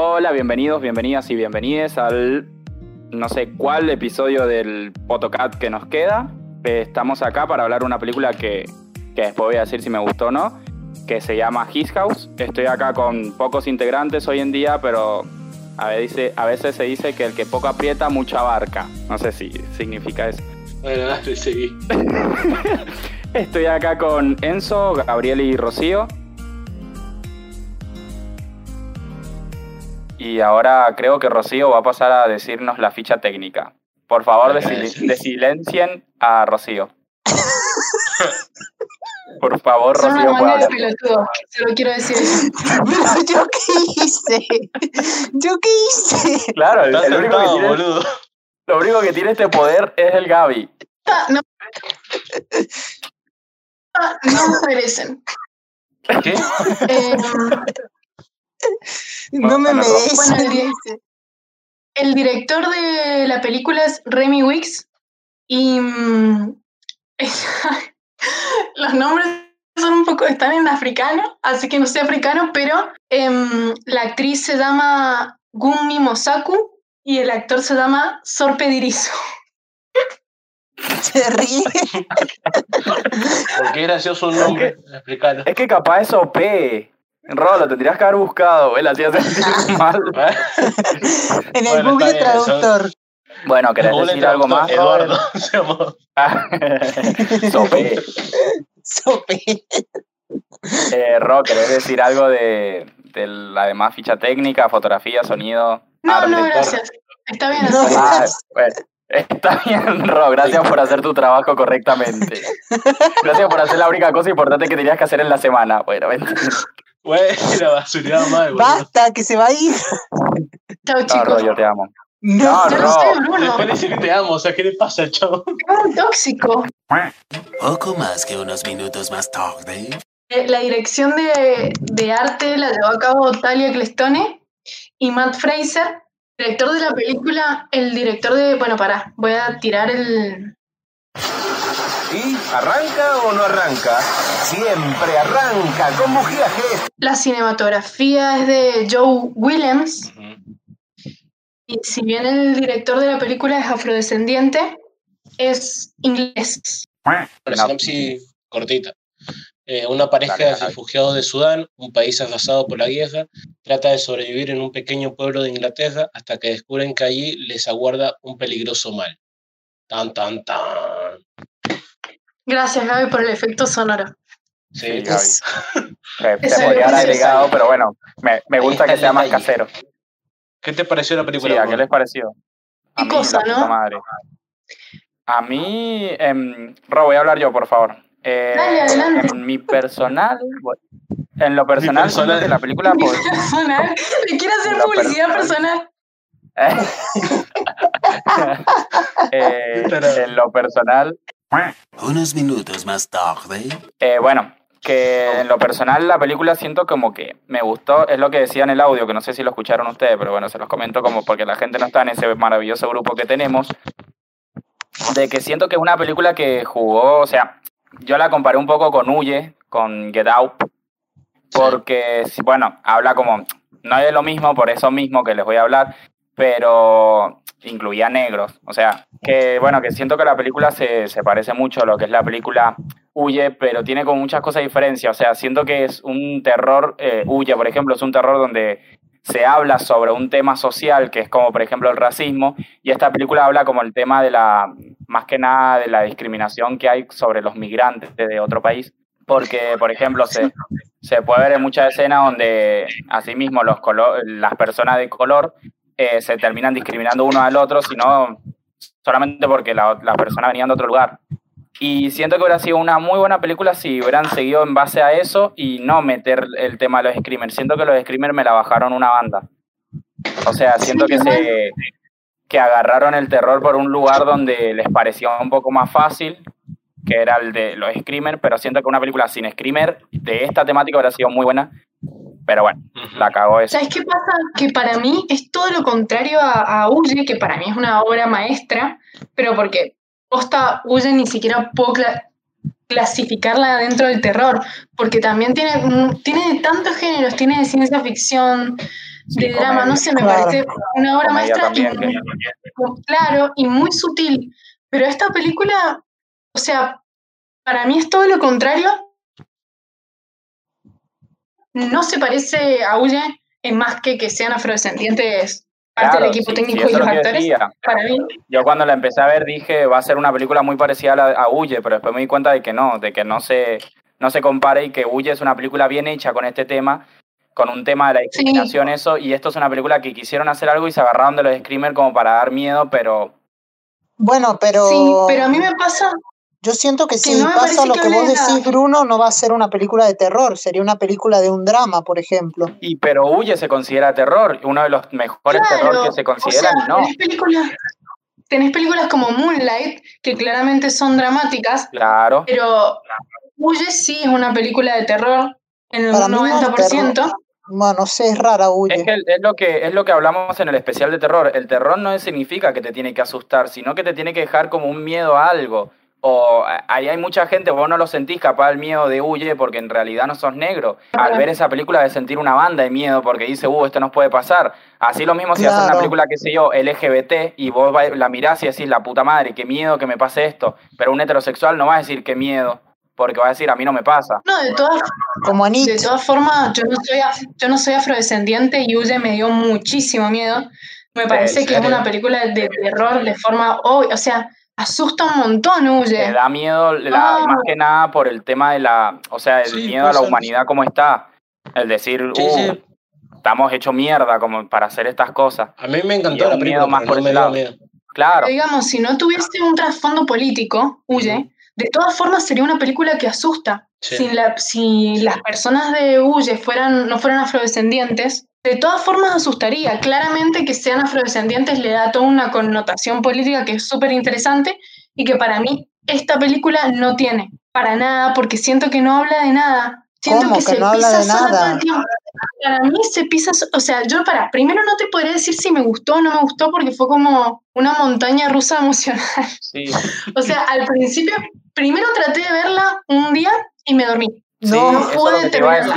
Hola, bienvenidos, bienvenidas y bienvenides al no sé cuál episodio del Potocat que nos queda. Eh, Estamos acá para hablar de una película que, que después voy a decir si me gustó o no, que se llama His House. Estoy acá con pocos integrantes hoy en día, pero a veces, a veces se dice que el que poco aprieta, mucha abarca. No sé si significa eso. Bueno, dale, seguí. Estoy acá con Enzo, Gabriel y Rocío. Y ahora creo que Rocío va a pasar a decirnos la ficha técnica. Por favor, desi- desilencien a Rocío. Por favor, Son una Rocío, puede banda de hablar. pelotudos, se lo quiero decir. Pero yo qué hice. Yo qué hice. Claro, el, el único que tiene, boludo. lo único que tiene este poder es el Gaby. Ah, No, Ah, no me merecen. ¿Qué? Eh, No me bueno, merece. bueno, el director de la película es Remy Wicks y mm, los nombres son un poco, están en africano, así que no sé africano, pero em, la actriz se llama Gunmi Mosaku y el actor se llama Sorpe Diriso. Se ríe. ¿Por qué gracioso un nombre? Explícalo. Es que capaz es OP. Rolo, te tendrías que haber buscado, hacía sentir mal. En el Bueno, Google Traductor. Bueno, ¿querés Google decir algo más? Eduardo. Ah, Sope. Sope. Eh, Ro, ¿querés decir algo de, de la demás ficha técnica, fotografía, sonido? No, arte? no, gracias. Está bien No. Ah, bueno, está bien, Ro, gracias por hacer tu trabajo correctamente. Gracias por hacer la única cosa importante que tenías que hacer en la semana. Bueno, ven. Güey, la. Basta, que se va a ir. Chao, No, chicos. Ro, yo te amo. No. No, Yo no sé, Ro. Bruno. Después dice que te amo, o sea, ¿qué le pasa, chavo? Es tóxico. Poco más que unos minutos más tarde. Eh, La dirección de, de arte la llevó a cabo Talia Clestone y Matt Fraser, director de la película, el director de... Bueno, pará, voy a tirar el... ¿Y arranca o no arranca? Siempre arranca con bujía G. La cinematografía es de Joe Williams y si bien el director de la película es afrodescendiente, es inglés. Una No. sinopsis cortita. Eh, una pareja de refugiados de Sudán, un país arrasado por la guerra, trata de sobrevivir en un pequeño pueblo de Inglaterra hasta que descubren que allí les aguarda un peligroso mal. Tan, tan, tan. Gracias, Gaby, por el efecto sonoro. Sí, Gaby. Eh, te podría haber agregado, pero bueno, me, me gusta que sea más casero. ¿Qué te pareció la película? Sí, qué les pareció? A ¿Qué mí, cosa, no? madre. A mí, em, Ro, voy a hablar yo, por favor. Eh, Dale, adelante. En mi personal, bueno, en lo personal, personal. que la película, Mi pues, personal, le quiero hacer publicidad personal. eh, en lo personal, Unos minutos más tarde. eh, bueno, que en lo personal la película siento como que me gustó, es lo que decía en el audio, que no sé si lo escucharon ustedes, pero bueno, se los comento como porque la gente no está en ese maravilloso grupo que tenemos, de que siento que es una película que jugó, o sea, yo la comparé un poco con Huye, con Get Out, porque, bueno, habla como, no es lo mismo, por eso mismo que les voy a hablar, pero incluía negros, o sea, que bueno, que siento que la película se, se parece mucho a lo que es la película Huye, pero tiene como muchas cosas de diferencia, o sea, siento que es un terror, eh, Huye, por ejemplo, es un terror donde se habla sobre un tema social, que es como, por ejemplo, el racismo, y esta película habla como el tema de la, más que nada, de la discriminación que hay sobre los migrantes de otro país, porque, por ejemplo, se, se puede ver en muchas escenas donde, asimismo, los las personas de color eh, se terminan discriminando uno al otro, sino solamente porque la- las personas venían de otro lugar. Y siento que hubiera sido una muy buena película si hubieran seguido en base a eso y no meter el tema de los screamers. Siento que los screamers me la bajaron una banda. O sea, siento que se que agarraron el terror por un lugar donde les pareció un poco más fácil, que era el de los screamers, pero siento que una película sin screamer de esta temática hubiera sido muy buena. Pero bueno, la cagó eso. ¿Sabes qué pasa? Que para mí es todo lo contrario a, a que para mí es una obra maestra, pero porque posta Huye ni siquiera puedo cla- clasificarla dentro del terror, porque también tiene, tiene de tantos géneros, tiene de ciencia ficción, Sí, de drama, no sé, me Claro. parece una obra Comedia maestra y también, muy- claro y muy sutil. Pero esta película, o sea, para mí es todo lo contrario. No se parece a Huye en más que que sean afrodescendientes parte Claro, del equipo sí, técnico sí, y los actores. decía. Para mí, Yo cuando la empecé a ver dije va a ser una película muy parecida a, la, a Huye, pero después me di cuenta de que no, de que no se, no se compare y que Huye es una película bien hecha con este tema, con un tema de la discriminación, eso, y esto es una película que quisieron hacer algo y se agarraron de los screamers como para dar miedo, pero Bueno, pero, sí, pero a mí me pasa, yo siento que si no pasa lo que vos decís, Bruno, no va a ser una película de terror, sería una película de un drama, por ejemplo. y pero Huye se considera terror, uno de los mejores terror que se o consideran, sea, y no. tenés películas, tenés películas como Moonlight, que claramente son dramáticas, Claro, pero Huye sí es una película de terror en Para no es 90%. Bueno, no sé, es rara, huye. Es, que es lo que es lo que hablamos en el especial de terror. El terror no significa que te tiene que asustar, sino que te tiene que dejar como un miedo a algo. O eh, ahí hay mucha gente, vos no lo sentís capaz el miedo de huye porque en realidad no sos negro. Al ver esa película de sentir una banda de miedo porque dice, uh, esto nos puede pasar. Así lo mismo si haces una Claro. película, qué sé yo, LGBT, y vos la mirás y decís, la puta madre, qué miedo que me pase esto. Pero un heterosexual no va a decir qué miedo, porque va a decir, a mí no me pasa. No, de todas, Como de todas formas, yo no soy yo no soy afrodescendiente y Huye me dio muchísimo miedo. Me parece que es una película de terror de forma obvia, o sea, asusta un montón Te Huye. da miedo, la, Ah. más que nada por el tema de la, o sea, el Sí, miedo a la humanidad como está. El decir, Sí, uh, sí. estamos hechos mierda como para hacer estas cosas. A mí me encantó la película, miedo más por no me lado. miedo. Claro, Digamos, si no tuviese un trasfondo político, Huye, de todas formas sería una película que asusta. Sí. Si, la- si las personas de Huye fueran, no fueran afrodescendientes, de todas formas asustaría. Claramente que sean afrodescendientes le da toda una connotación política que es súper interesante y que para mí esta película no tiene. Para nada, porque siento que no habla de nada. Siento ¿Cómo que, que se no pisa de sola todo nada? el tiempo. Para mí se pisa, o sea, yo para, primero no te podría decir si me gustó o no me gustó porque fue como una montaña rusa emocional. sí. O sea, al principio, primero traté de verla un día y me dormí. Sí, No, pude terminarla.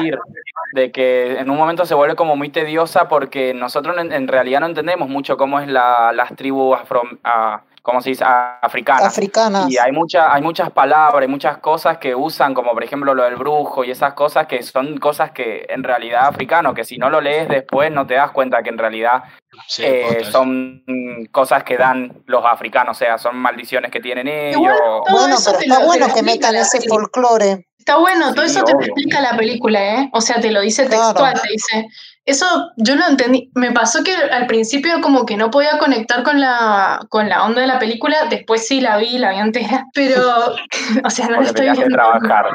De que en un momento se vuelve como muy tediosa porque nosotros en, en realidad no entendemos mucho cómo es la, las tribus afro, ah, ¿cómo se dice? Africanas. Africanas. Y hay, mucha, hay muchas palabras, hay muchas cosas que usan, como por ejemplo lo del brujo y esas cosas que son cosas que en realidad africano, que si no lo lees después no te das cuenta que en realidad Sí, eh, son cosas que dan los africanos, o sea, son maldiciones que tienen ellos. Bueno, pero está bueno que metan ese folclore. Está bueno, todo eso te lo obvio. explica la película, ¿eh? O sea, te lo dice Claro. textual, te dice. Eso yo lo entendí. Me pasó que al principio como que no podía conectar con la, con la onda de la película, después sí la vi, la vi entera, pero, o sea, no la estoy tenías que viendo. trabajar.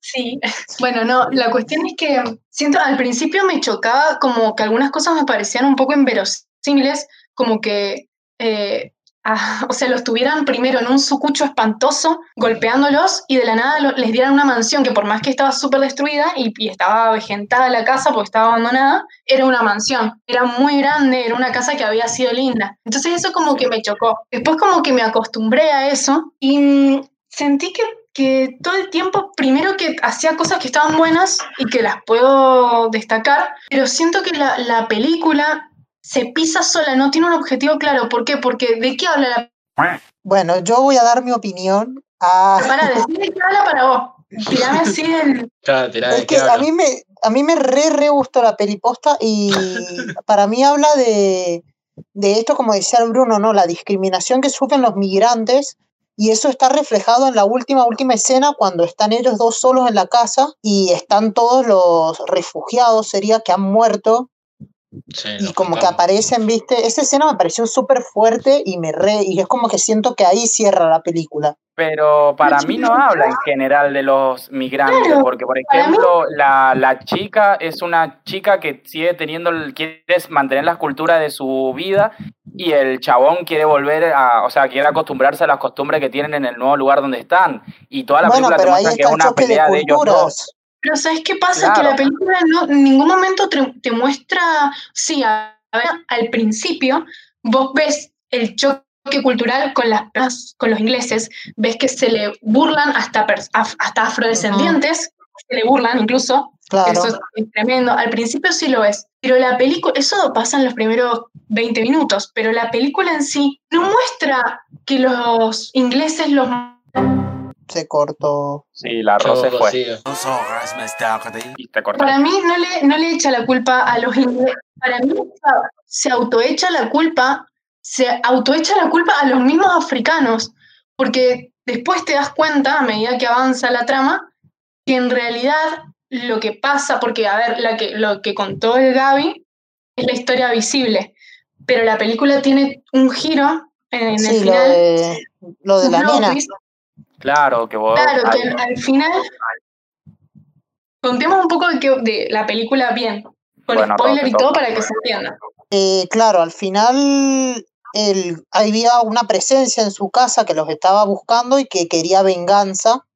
Sí, bueno, no, la cuestión es que siento, al principio me chocaba como que algunas cosas me parecían un poco inverosímiles, como que, eh, o sea, los tuvieran primero en un sucucho espantoso, golpeándolos, y de la nada les dieran una mansión que por más que estaba súper destruida y, y estaba avejentada la casa porque estaba abandonada, era una mansión, era muy grande, era una casa que había sido linda. Entonces eso como que me chocó. Después como que me acostumbré a eso y sentí que que todo el tiempo, primero que hacía cosas que estaban buenas y que las puedo destacar, pero siento que la, la película se pisa sola, no tiene un objetivo claro. ¿Por qué? Porque ¿de qué habla la Bueno, yo voy a dar mi opinión. Ah, Para decir de qué habla para vos. Tirame así. Claro, ¿de es que a mí me, a mí me re, re gustó la peliposta y para mí habla de, de esto, como decía el Bruno, ¿no? La discriminación que sufren los migrantes y eso está reflejado en la última, última escena cuando están ellos dos solos en la casa y están todos los refugiados, sería, que han muerto Sí, y como que aparecen, ¿viste? Esa escena me pareció súper fuerte y me re, y es como que siento que ahí cierra la película. Pero para mí no habla en general de los migrantes, Claro, porque por ejemplo, la, la chica es una chica que sigue teniendo, quiere mantener la cultura de su vida y el chabón quiere volver a, o sea, quiere acostumbrarse a las costumbres que tienen en el nuevo lugar donde están. Y toda la Bueno, película te muestra que es una choque de pelea de ellos dos. Pero ¿sabes qué pasa? Que Claro. la película no, en ningún momento te, te muestra. Sí, a, a ver, al principio vos ves el choque cultural con, las, con los ingleses, ves que se le burlan hasta, hasta afrodescendientes, se le burlan incluso. Eso es tremendo. Al principio sí lo es, pero la película, eso pasa en los primeros 20 minutos, pero la película en sí no muestra que los ingleses los se cortó. Sí, la rosa fue. Para mí no le, no le echa la culpa a los ingleses. Para mí se autoecha la culpa, se autoecha la culpa a los mismos africanos, porque después te das cuenta, a medida que avanza la trama, que en realidad lo que pasa, porque a ver, la que, lo que contó el Gaby es la historia visible, pero la película tiene un giro en, el final. Lo de, la nena. Claro, que vos. Claro, que al final. Contemos un poco de, que, de la película bien, con spoiler y todo para que se entienda. Eh, claro, al final él, había una presencia en su casa que los estaba buscando y que quería venganza.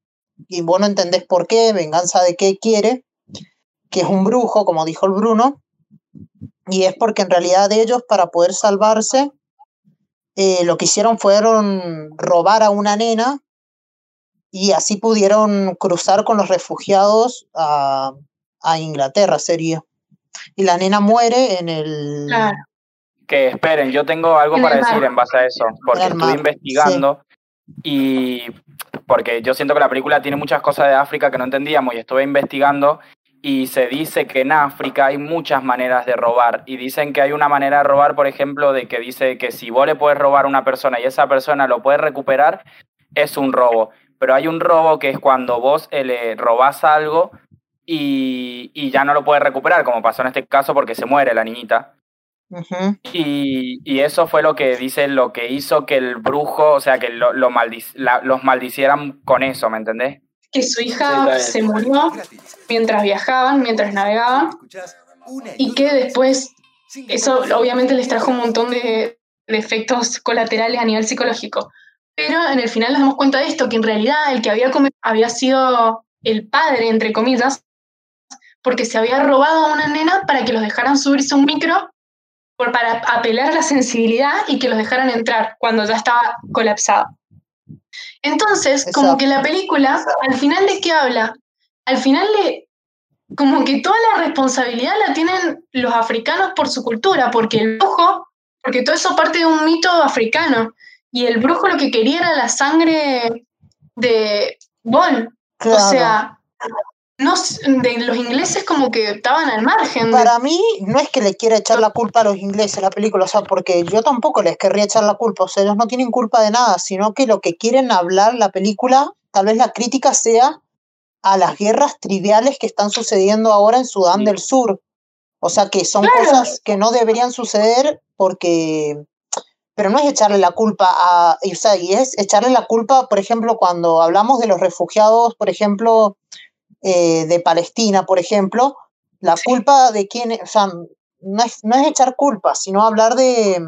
Y vos no entendés por qué, venganza de qué quiere, que es un brujo, como dijo el Bruno. Y es porque en realidad ellos, para poder salvarse, eh, lo que hicieron fueron robar a una nena y así pudieron cruzar con los refugiados a, Inglaterra, sería. Y la nena muere en el... Que esperen, yo tengo algo para decir en base a eso, porque estuve investigando y porque yo siento que la película tiene muchas cosas de África que no entendíamos y estuve investigando y se dice que en África hay muchas maneras de robar y dicen que hay una manera de robar, por ejemplo, de que dice que si vos le puedes robar a una persona y esa persona lo puede recuperar, es un robo pero hay un robo que es cuando vos eh, le robás algo y, y, ya no lo puedes recuperar, como pasó en este caso porque se muere la niñita. y, y, eso fue lo que dice, lo que hizo que el brujo, o sea, que lo, lo los maldicieran con eso, ¿me entendés? Que su hija se murió mientras viajaban, mientras navegaban, y que después, eso obviamente les trajo un montón de, de efectos colaterales a nivel psicológico. Pero en el final nos damos cuenta de esto, que en realidad el que había había sido el padre, entre comillas, porque se había robado a una nena para que los dejaran subirse a un micro por, para apelar a la sensibilidad y que los dejaran entrar cuando ya estaba colapsado. Entonces, como que la película, al final de qué habla? Al final de, como que toda la responsabilidad la tienen los africanos por su cultura, porque el ojo, porque todo eso parte de un mito africano. Y el brujo lo que quería era la sangre de Bol. O sea, no, de los ingleses como que estaban al margen. Para mí no es que le quiera echar la culpa a los ingleses la película, o sea, porque yo tampoco les querría echar la culpa, o sea, ellos no tienen culpa de nada, sino que lo que quieren hablar la película, tal vez la crítica sea a las guerras triviales que están sucediendo ahora en Sudán del Sur. O sea, que son cosas que no deberían suceder porque pero no es echarle la culpa a, o sea, y es echarle la culpa, por ejemplo, cuando hablamos de los refugiados, por ejemplo, eh, de Palestina, por ejemplo, la culpa de quién, o sea, no es, no es echar culpa, sino hablar de...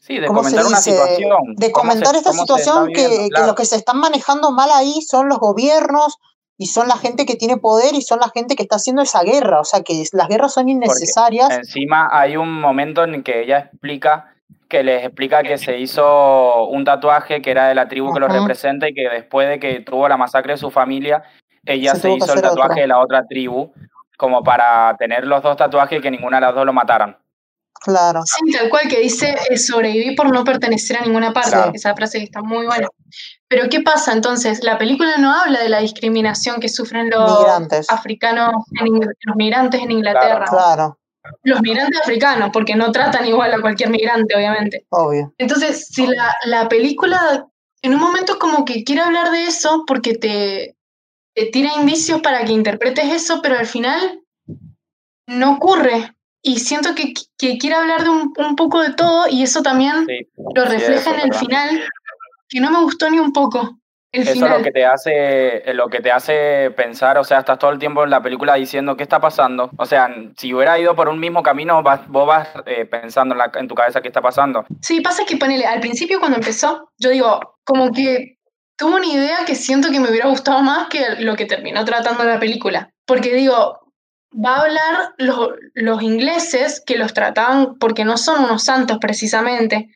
Sí, de comentar una situación. De comentar esta situación que, que lo que se están manejando mal ahí son los gobiernos, y son la gente que tiene poder y son la gente que está haciendo esa guerra. O sea, que las guerras son innecesarias. encima hay un momento en que ella explica que les explica que se hizo un tatuaje que era de la tribu que lo representa y que después de que tuvo la masacre de su familia, ella se, hizo el tatuaje de la otra tribu como para tener los dos tatuajes y que ninguna de las dos lo mataran. Claro. Sí, tal cual que dice eh, sobrevivir por no pertenecer a ninguna parte. Esa frase que está muy buena. Pero ¿qué pasa entonces? La película no habla de la discriminación que sufren los africanos, los migrantes en Inglaterra. claro los migrantes africanos, porque no tratan igual a cualquier migrante, obviamente. Obvio. Entonces, si la, la película en un momento como que quiere hablar de eso, porque te, te tira indicios para que interpretes eso, pero al final no ocurre. Y siento que, que quiere hablar de un, un, poco de todo y eso también lo refleja en el final, que no me gustó ni un poco. Eso es lo que te hace, eh, lo que te hace pensar, o sea, estás todo el tiempo en la película diciendo qué está pasando. O sea, si hubiera ido por un mismo camino, vos vas eh, pensando en, en, tu cabeza qué está pasando. Sí, pasa que ponele, al principio cuando empezó, yo digo, como que tuvo una idea que siento que me hubiera gustado más que lo que terminó tratando la película. Porque digo, va a hablar los, los ingleses que los trataban porque no son unos santos precisamente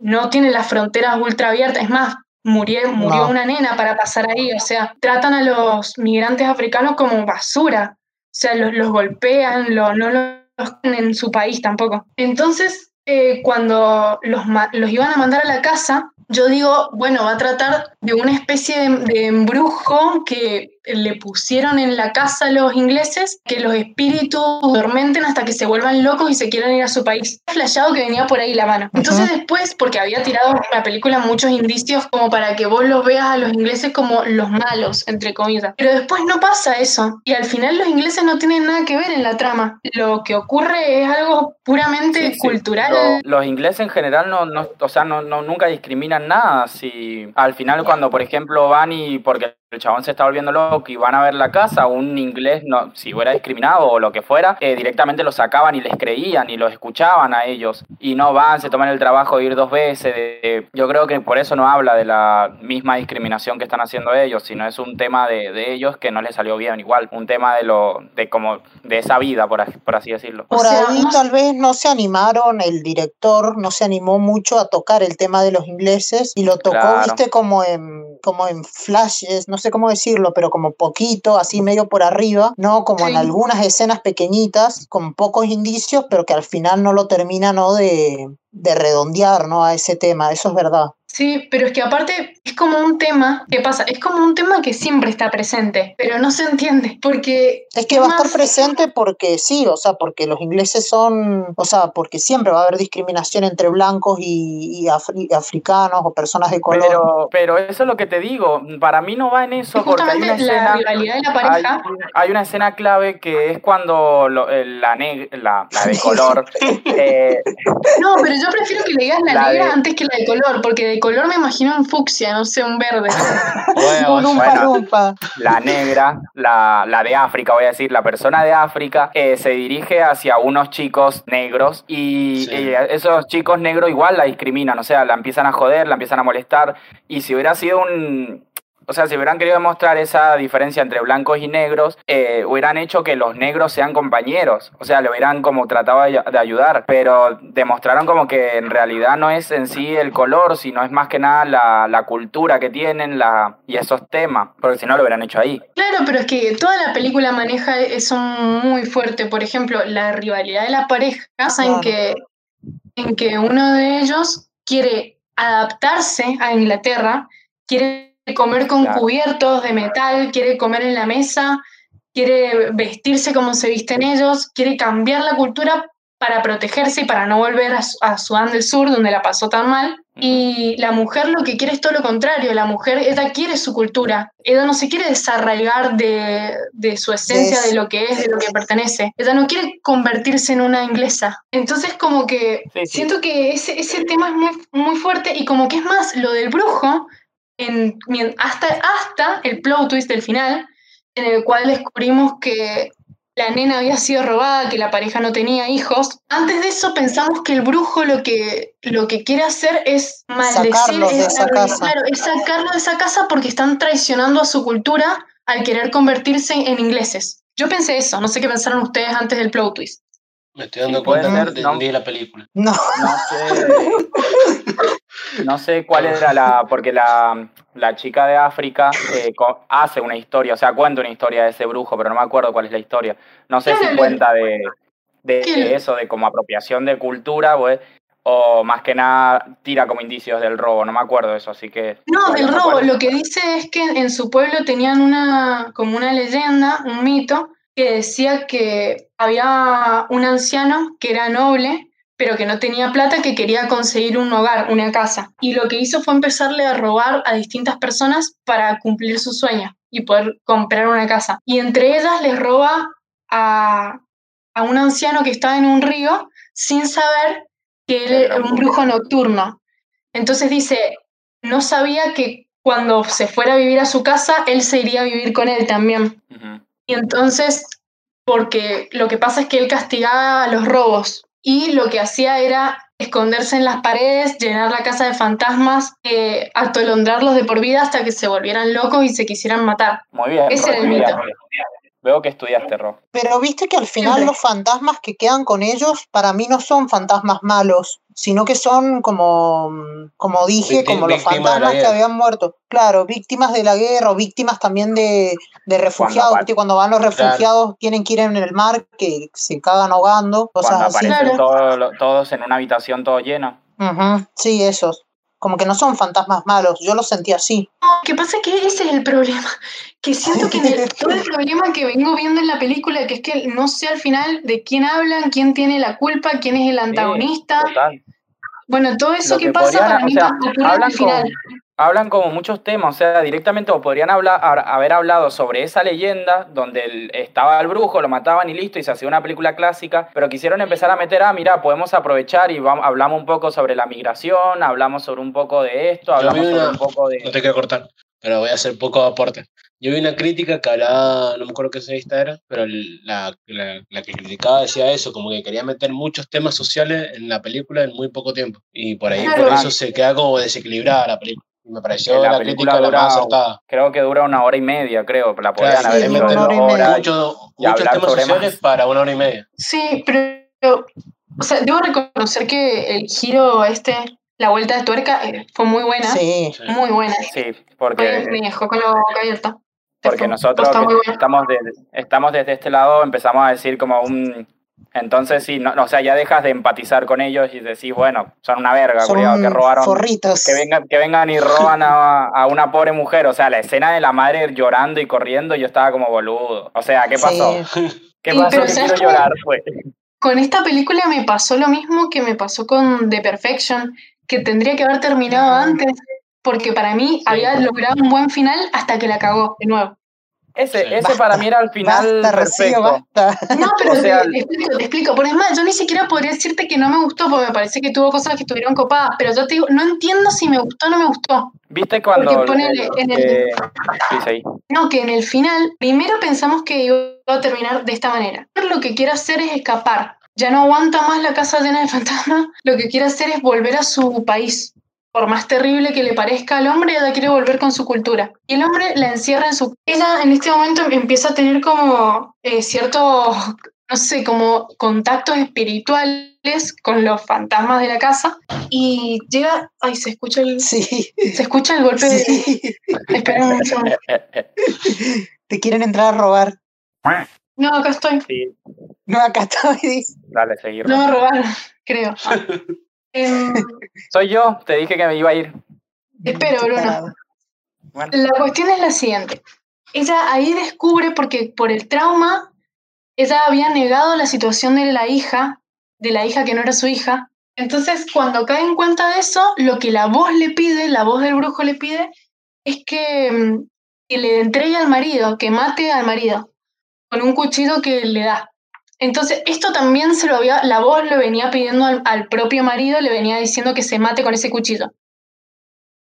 no tienen las fronteras ultra abiertas. Es más, murió, una nena para pasar ahí. O sea, tratan a los migrantes africanos como basura. O sea, los, los golpean, lo- no los en su país tampoco. Entonces, eh, cuando los, los iban a mandar a la casa, yo digo, bueno, va a tratar de una especie de, de embrujo que le pusieron en la casa a los ingleses, que los espíritus dormenten hasta que se vuelvan locos y se quieran ir a su país. Flashado que venía por ahí la mano. Entonces después, porque había tirado en la película muchos indicios como para que vos los veas a los ingleses como los malos, entre comillas. Pero después no pasa eso. Y al final los ingleses no tienen nada que ver en la trama. Lo que ocurre es algo puramente Sí, sí. cultural. Lo- los ingleses en general no, no o sea, no, no- nunca discriminan nada. Si al final cuando, por ejemplo, van y porque el chabón se está volviendo loco y van a ver la casa, un inglés, no, si hubiera discriminado o lo que fuera, eh, directamente lo sacaban y les creían y los escuchaban a ellos. Y no van, se toman el trabajo de ir dos veces. de- de- yo creo que por eso no habla de la misma discriminación que están haciendo ellos, sino es un tema de, de ellos que no les salió bien igual. Un tema de lo, de como, de esa vida, por, así- por así decirlo. Por ahí tal vez no se animaron, el director no se animó mucho a tocar el tema de los ingleses y lo tocó, Claro. viste, como en, como en flashes, no sé cómo decirlo, pero como poquito, así medio por arriba, ¿no? Como en algunas escenas pequeñitas, con pocos indicios, pero que al final no lo termina, ¿no? De, de redondear, ¿no? A ese tema, eso es verdad. Sí, pero es que aparte es como un tema, ¿qué pasa? Es como un tema que siempre está presente, pero no se entiende, porque Es que va a estar presente porque sí, o sea, porque los ingleses son, o sea, porque siempre va a haber discriminación entre blancos y, y afri- africanos o personas de color. Pero, pero eso es lo que te digo. Para mí no va en eso es porque hay una la escena. rivalidad de la Hay, pareja. hay una escena clave que es cuando lo- eh, la, neg- la, la de color. eh, No, pero yo prefiero que le digas la, La negra de- antes que la de color, porque de color me imagino un fucsia, no sé, un verde. Bueno. la negra, la, la de África, voy a decir, la persona de África, eh, se dirige hacia unos chicos negros y Sí. eh, esos chicos negros igual la discriminan, o sea, la empiezan a joder, la empiezan a molestar y si hubiera sido un... O sea, si hubieran querido demostrar esa diferencia entre blancos y negros, eh, hubieran hecho que los negros sean compañeros. O sea, le hubieran como tratado de ayudar. Pero demostraron como que en realidad no es en sí el color, sino es más que nada la, la cultura que tienen la, y esos temas. Porque si no lo hubieran hecho ahí. Claro, pero es que toda la película maneja eso muy fuerte. Por ejemplo, la rivalidad de la pareja en que, en que uno de ellos quiere adaptarse a Inglaterra, quiere comer con Claro. cubiertos de metal, quiere comer en la mesa, quiere vestirse como se visten ellos, quiere cambiar la cultura para protegerse y para no volver a, Su- a Sudán del Sur, donde la pasó tan mal. Y la mujer lo que quiere es todo lo contrario, la mujer, ella quiere su cultura, ella no se quiere desarraigar de, de su esencia, de lo que es, de lo que pertenece, ella no quiere convertirse en una inglesa. Entonces como que Sí, sí. siento que ese, ese tema es muy, muy fuerte y como que es más lo del brujo, en, hasta, hasta el plot twist del final, en el cual descubrimos que la nena había sido robada, que la pareja no tenía hijos. Antes de eso pensamos que el brujo lo que, lo que quiere hacer es maldecir, Sacarlos de es, esa casa. claro, es sacarlo de esa casa porque están traicionando a su cultura al querer convertirse en ingleses. Yo pensé eso, no sé qué pensaron ustedes antes del plot twist. me estoy dando cuenta no. la película. No, No sé. No sé cuál era la. Porque la, la chica de África eh, hace una historia, o sea, cuenta una historia de ese brujo, pero no me acuerdo cuál es la historia. No sé si cuenta de, de eso, de como apropiación de cultura, pues, o más que nada tira como indicios del robo, no me acuerdo eso, así que. No, del robo. acuerdo. Lo que dice es que en su pueblo tenían una, como una leyenda, un mito, que decía que había un anciano que era noble, pero que no tenía plata, que quería conseguir un hogar, una casa. Y lo que hizo fue empezarle a robar a distintas personas para cumplir su sueño y poder comprar una casa. Y entre ellas les roba a, a un anciano que estaba en un río sin saber que él era un brujo nocturno. Entonces dice, no sabía que cuando se fuera a vivir a su casa, él se iría a vivir con él también. Y entonces, porque lo que pasa es que él castigaba a los robos y lo que hacía era esconderse en las paredes, llenar la casa de fantasmas, eh, atolondrarlos de por vida hasta que se volvieran locos y se quisieran matar. Muy bien. Ese era el muy bien. Veo que estudiaste, Ro. Pero viste que al final Siempre. los fantasmas que quedan con ellos, para mí no son fantasmas malos, sino que son como, como dije, como los fantasmas que habían muerto. Claro, víctimas de la guerra o víctimas también de, de refugiados. viste, Cuando van los refugiados tienen que ir en el mar, que se cagan ahogando, cosas Cuando así. aparecen Claro. todos en una habitación todo lleno. Ujú, Sí, esos. Como que no son fantasmas malos, yo los sentí así. No, que pasa que ese es el problema. Que siento que en el- todo el problema que vengo viendo en la película, que es que no sé al final de quién hablan, quién tiene la culpa, quién es el antagonista. Total. Bueno, todo eso Lo que, que pasa podrían- para o mí sea, hablan el final. Hablan como muchos temas, o sea, directamente o podrían hablar, ha- haber hablado sobre esa leyenda donde estaba el brujo, lo mataban y listo, y se hacía una película clásica, pero quisieron empezar a meter, ah, mira, podemos aprovechar y vamos, hablamos un poco sobre la migración, hablamos sobre un poco de esto, hablamos sobre un poco de... No te quiero cortar, pero voy a hacer poco aporte. Yo vi una crítica que hablaba, no me acuerdo qué revista era, pero la, la, la que criticaba decía eso, como que quería meter muchos temas sociales en la película en muy poco tiempo. Y por ahí, Claro. por eso se queda como desequilibrada la película. Me pareció La la, película crítica la dura- más acertada. Creo que dura una hora y media, creo, la podrían Claro, haber hecho una hora y media. muchos y muchos hablar temas sociales más. para una hora y media. Sí, pero, o sea, debo reconocer que el giro este, la vuelta de tuerca, eh, fue muy buena. Sí. Muy buena. Sí, porque... me dejó con la boca abierta. Porque nosotros que estamos, de- estamos desde este lado, empezamos a decir como un... Entonces sí, no, no, o sea, ya dejas de empatizar con ellos y decís, bueno, son una verga, Son culiao, que robaron... forritos. Que vengan, que vengan y roban a, a una pobre mujer. O sea, la escena de la madre llorando y corriendo, yo estaba como boludo. O sea, ¿qué pasó? Sí. ¿Qué pasó? llorar, pues. Con esta película me pasó lo mismo que me pasó con The Perfection, que tendría que haber terminado antes, porque para mí había logrado un buen final hasta que la cagó de nuevo. Ese, Sí. ese para mí era el final Basta, Rocío, perfecto. basta. No, pero O sea, te, te explico, te explico. Por es más, yo ni siquiera podría decirte que no me gustó, porque me parece que tuvo cosas que estuvieron copadas, pero yo te digo, no entiendo si me gustó o no me gustó. ¿Viste cuando... En el- eh, sí. No, que en el final, primero pensamos que iba a terminar de esta manera. Lo que quiere hacer es escapar. Ya no aguanta más la casa llena de fantasmas. Lo que quiere hacer es volver a su país. Por más terrible que le parezca al hombre, ella quiere volver con su cultura. Y el hombre la encierra en su... Ella en este momento empieza a tener como eh, ciertos, no sé, como contactos espirituales con los fantasmas de la casa. Y llega... Ay, se escucha el... Sí, Se escucha el golpe de... sí. Espera un segundo. Te quieren entrar a robar. No, acá estoy. Sí, No, acá dice. dale, seguir. No me robaron, creo. Ah. Em, Soy yo, te dije que me iba a ir. espero, Bruno. Bueno, La cuestión es la siguiente. Ella ahí descubre, porque por el trauma, ella había negado la situación de la hija, de la hija que no era su hija. Entonces, cuando cae en cuenta de eso, lo que la voz le pide, la voz del brujo le pide, es que, mm, que le entregue al marido, que mate al marido, con un cuchillo que le da. Entonces, esto también se lo había, la voz le venía pidiendo al, propio marido, le venía diciendo que se mate con ese cuchillo.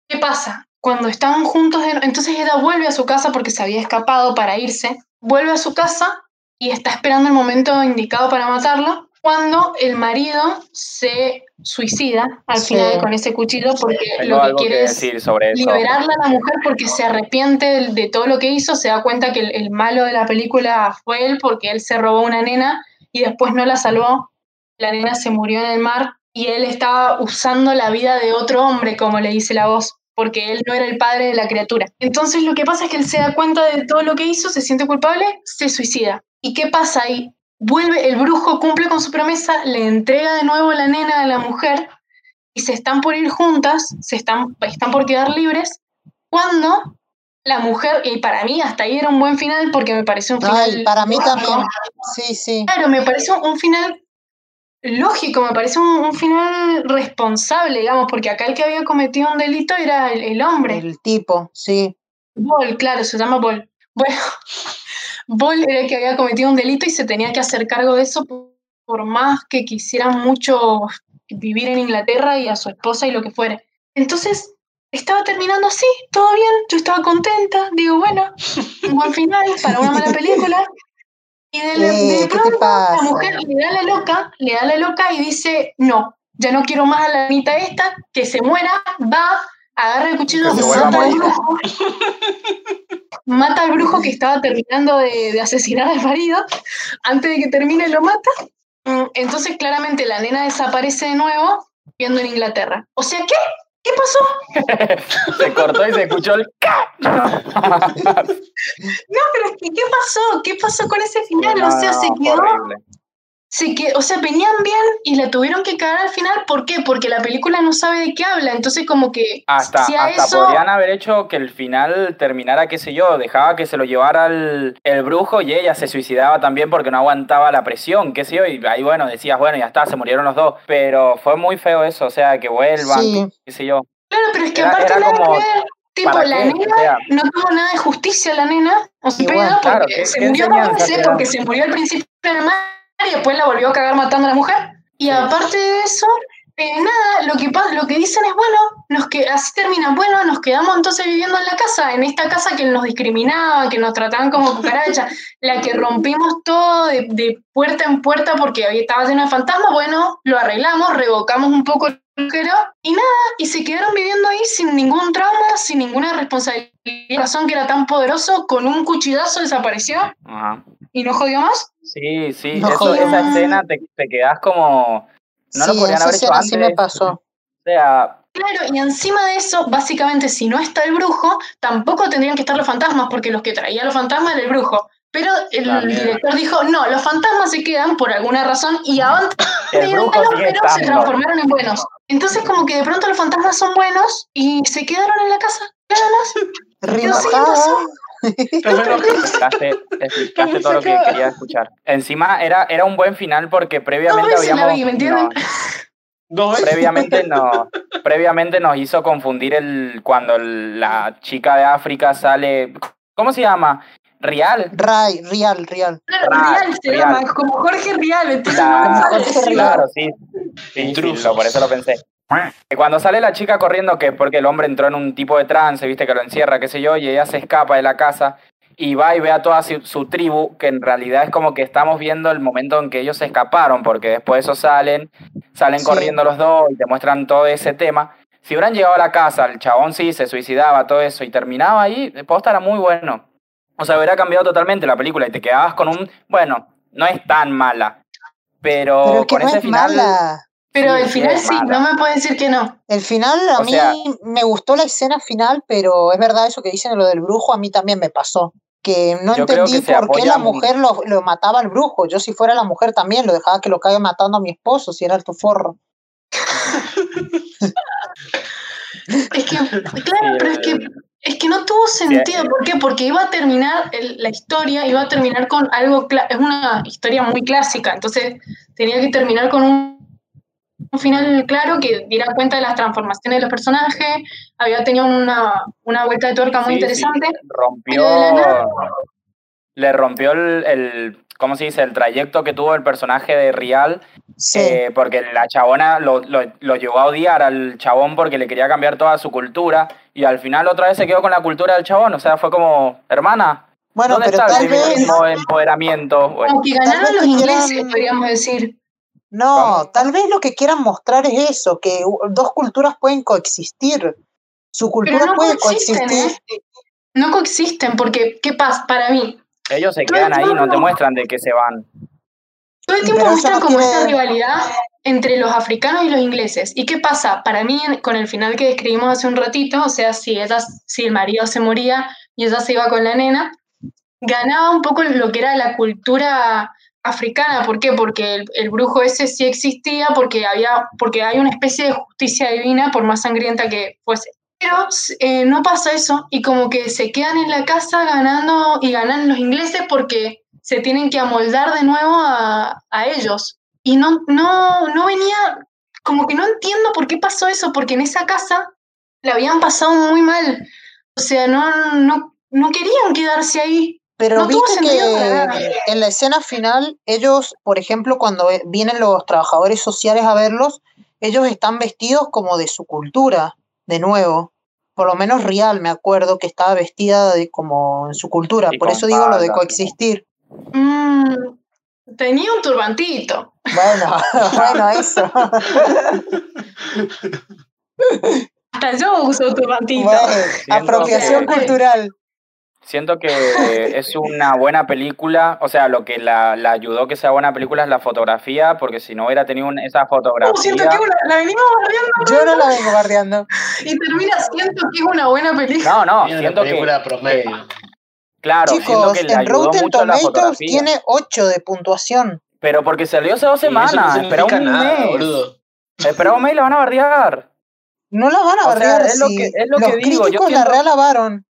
¿Qué pasa? Cuando están juntos, entonces ella vuelve a su casa porque se había escapado para irse, vuelve a su casa y está esperando el momento indicado para matarlo, cuando el marido se suicida al Sí. final con ese cuchillo porque tengo lo que quiere es decir sobre eso. liberarla a la mujer porque se arrepiente de, de todo lo que hizo, se da cuenta que el, el malo de la película fue él porque él se robó una nena y después no la salvó, la nena se murió en el mar y él estaba usando la vida de otro hombre, como le dice la voz, porque él no era el padre de la criatura. Entonces lo que pasa es que él se da cuenta de todo lo que hizo, se siente culpable, se suicida. ¿Y qué pasa ahí? Vuelve, el brujo cumple con su promesa, le entrega de nuevo la nena a la mujer y se están por ir juntas, se están, están por quedar libres, cuando la mujer, y para mí hasta ahí era un buen final porque me pareció un final... Ay, para mí lógico. también. Sí, sí. Claro, me parece un, final lógico, me parece un, un final responsable, digamos, porque acá el que había cometido un delito era el, el hombre. El tipo, sí. Bol, claro, se llama Bol. Bueno, Bol era el que había cometido un delito y se tenía que hacer cargo de eso por, por más que quisieran mucho vivir en Inglaterra y a su esposa y lo que fuere. Entonces, estaba terminando así, todo bien, yo estaba contenta, digo, bueno, un buen final para una mala película. Y de, de Eh, ¿qué te pronto la mujer le da la loca, le da la loca y dice, no, ya no quiero más a la Anita esta, que se muera, va, agarra el cuchillo y mata al brujo. Mata al brujo que estaba terminando de, de asesinar al marido. Antes de que termine, lo mata. Mm, Entonces, claramente, la nena desaparece de nuevo, viendo en Inglaterra. O sea, ¿qué? ¿Qué pasó? Se cortó y se escuchó el ¡ca! No, pero es que, ¿qué pasó? ¿Qué pasó con ese final? No, o sea, no, se quedó horrible. Sí, que, o sea, venían bien y la tuvieron que cagar al final. ¿Por qué? Porque la película no sabe de qué habla. Entonces, como que Hasta, si a hasta eso. podrían haber hecho que el final terminara, qué sé yo, dejaba que se lo llevara el, el brujo y ella se suicidaba también porque no aguantaba la presión, qué sé yo, y ahí bueno, decías, bueno, ya está, se murieron los dos, pero fue muy feo eso, o sea, que vuelvan, Sí. qué sé yo. Claro, pero es que Era- aparte era como. Tipo, ¿para la qué? nena O sea- no tuvo nada de justicia, la nena. O sea, pedo, claro, porque ¿qué- se murió te da? porque se murió al principio del mar y después la volvió a cagar matando a la mujer. Y aparte de eso, eh, nada, lo que, lo que dicen es, bueno, nos que, así termina, bueno, nos quedamos entonces viviendo en la casa, en esta casa que nos discriminaban, que nos trataban como cucarachas, la que rompimos todo de, de puerta en puerta porque había- estaba lleno de fantasmas, bueno, lo arreglamos, revocamos un poco el agujero y nada, y se quedaron viviendo ahí sin ningún trauma, sin ninguna responsabilidad. Razón que era tan poderoso, con un cuchillazo desapareció Ajá. Y no jodió más. Sí, sí, No eso, esa escena te, te quedás como... No sí, lo podrían haber hecho antes. sí me pasó. O sea, Claro, y encima de eso, básicamente, si no está el brujo, tampoco tendrían que estar los fantasmas, porque los que traían los fantasmas era el brujo. Pero el También. director dijo, no, los fantasmas se quedan por alguna razón y malos, pero se transformaron en buenos. Entonces como que de pronto los fantasmas son buenos y se quedaron en la casa, nada más. Explicaste, explicaste todo lo que quería escuchar. Encima era, era un buen final porque previamente la habíamos... vi, ¿me entienden? no, previamente nos, previamente nos hizo confundir el cuando el- la chica de África sale. ¿Cómo se llama? Real. Ray, real, real. Claro, Real se Real. llama, como Jorge Real, entonces La- no me sale Jorge. Real. Claro, sí. Sí, sí, lo- por eso lo pensé. Cuando sale la chica corriendo, que es porque el hombre entró en un tipo de trance, viste, que lo encierra, qué sé yo, y ella se escapa de la casa y va y ve a toda su, su tribu, que en realidad es como que estamos viendo el momento en que ellos se escaparon, porque después de eso salen, salen Sí. corriendo los dos y te muestran todo ese tema. Si hubieran llegado a la casa, el chabón sí se suicidaba, todo eso, y terminaba ahí, el posta era muy bueno. O sea, hubiera cambiado totalmente la película y te quedabas con un, bueno, no es tan mala, pero, Pero es que con no ese es final... mala. Pero Sí, el final sí, mala. no me pueden decir que no. El final, a O mí sea- me gustó la escena final, pero es verdad eso que dicen lo del brujo, a mí también me pasó. Que no entendí que por qué la mu- mujer lo, lo mataba al brujo. Yo si fuera la mujer también lo dejaba que lo caiga matando a mi esposo si era el forro. Es que, claro, pero es que, es que no tuvo sentido. ¿Por qué? Porque iba a terminar el- la historia, iba a terminar con algo, es una historia muy clásica, entonces tenía que terminar con un, un final claro que diera cuenta de las transformaciones de los personajes, había tenido una, una vuelta de tuerca muy Sí, interesante. sí, rompió. nada- Le rompió el, el. ¿Cómo se dice? El trayecto que tuvo el personaje de Rial. Sí. eh, porque la chabona lo, lo, lo llevó a odiar al chabón porque le quería cambiar toda su cultura. Y al final otra vez se quedó con la cultura del chabón. O sea, fue como, hermana. bueno, ¿Dónde pero está tal el vez, empoderamiento? Bueno, Como que Tal ganaron los ingleses, podríamos decir. No, tal vez lo que quieran mostrar es eso, que dos culturas pueden coexistir. Su cultura no puede coexisten, coexistir. ¿eh? No coexisten, porque, ¿qué pasa? Para mí, ellos se quedan ahí, no te muestran de que se van. Todo el tiempo Pero muestran no como tiene- esta rivalidad entre los africanos y los ingleses. ¿Y qué pasa? Para mí, con el final que describimos hace un ratito, o sea, si, ella, si el marido se moría y ella se iba con la nena, ganaba un poco lo que era la cultura africana. ¿Por qué? Porque el, el brujo ese sí existía, porque, había, porque hay una especie de justicia divina, por más sangrienta que fuese. Pero eh, no pasa eso y como que se quedan en la casa ganando y ganan los ingleses porque se tienen que amoldar de nuevo a, a ellos. Y no, no, no venía, como que no entiendo por qué pasó eso, porque en esa casa la habían pasado muy mal. O sea, no, no, no querían quedarse ahí. Pero No viste que en la escena final, ellos, por ejemplo, cuando vienen los trabajadores sociales a verlos, ellos están vestidos como de su cultura, de nuevo. Por lo menos Real, me acuerdo que estaba vestida de como en su cultura. Y Por eso digo lo de coexistir. Mm, tenía un turbantito. Bueno, bueno, eso. Hasta yo uso tu mantito. Bueno, apropiación cultural. Siento que es una buena película, o sea, lo que la, la ayudó que sea buena película es la fotografía, porque si no hubiera tenido esa fotografía... Uh, siento que es una- la venimos barriendo Yo no la vengo bardeando. y termina siento que es una buena película. No, no, Es una siento que... película promedio. Claro, siento Chicos, que le en ayudó Rotten mucho la Tomatoes fotografía. tiene 8 de puntuación. Pero porque salió hace dos eso no semanas, espera un nada, mes. boludo. Espera un mes y la van a bardear. No la van a O sea, bardear es lo que- es lo los que digo, yo críticos la siento- realabaron.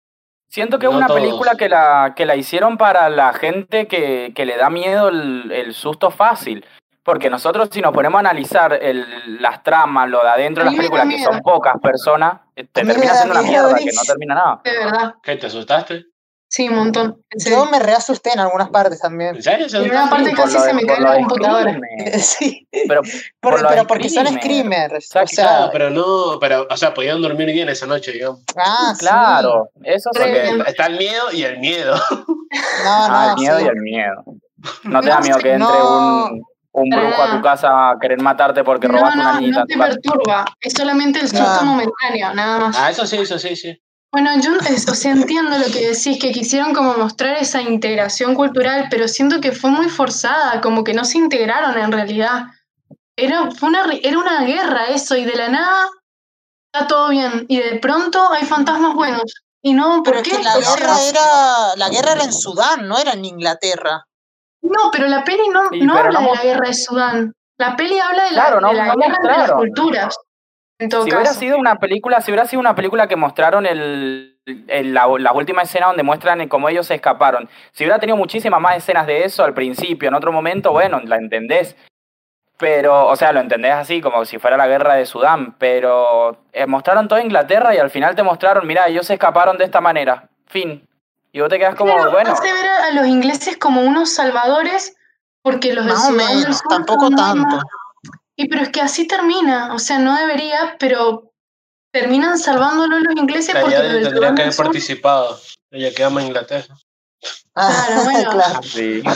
Siento que es No una todos. película que la, que la hicieron para la gente que, que le da miedo el, el susto fácil. Porque nosotros si nos ponemos a analizar el, las tramas, lo de adentro de las películas, que son pocas personas, eh, te termina siendo una mierda, que no termina nada. De verdad. ¿Qué, te asustaste? Sí, un montón. Serio. Yo me reasusté en algunas partes también. ¿En serio? ¿Se En una parte casi lo se me cae la computadora. Sí, Pero, por- por pero porque son Screamer. screamers. O sea, O sea, Claro, pero no, pero, o sea, podían dormir bien esa noche, digamos. ah, sí. Claro, eso sí. Está el miedo y el miedo. No, no, Ah, el miedo sí. y el miedo. No te da miedo que entre no. un, brujo a tu casa a querer matarte porque No, robaste una niñita. no te perturba. Es solamente el susto momentáneo, nada más. Ah, eso sí, eso sí, sí. Bueno, yo o sea, entiendo lo que decís, que quisieron como mostrar esa integración cultural, pero siento que fue muy forzada, como que no se integraron en realidad. Era, fue una, era una guerra eso, y de la nada está todo bien, y de pronto hay fantasmas buenos. Y no, ¿por Pero es que la guerra era, la guerra era en Sudán, no era en Inglaterra. No, pero la peli no, Sí, no pero habla no de la guerra de Sudán. La peli habla de la, Claro, no- de la no guerra entre las culturas. En todo Si hubiera sido una película, si hubiera sido una película que mostraron el, el- la, la última escena donde muestran cómo ellos se escaparon, si hubiera tenido muchísimas más escenas de eso al principio, en otro momento, bueno, la entendés. Pero, o sea, lo entendés así, como si fuera la guerra de Sudán, pero eh, mostraron toda Inglaterra y al final te mostraron, mira, ellos se escaparon de esta manera, fin. Y vos te quedas como, Claro, bueno, hace ver a los ingleses como unos salvadores porque los de Más o Sudán menos, tampoco tanto. Y pero es que así termina, o sea, no debería, pero terminan salvándolo los ingleses porque Ella del tendría que haber Sur- participado. Ella que ama Inglaterra. Claro, bueno. Claro. sí.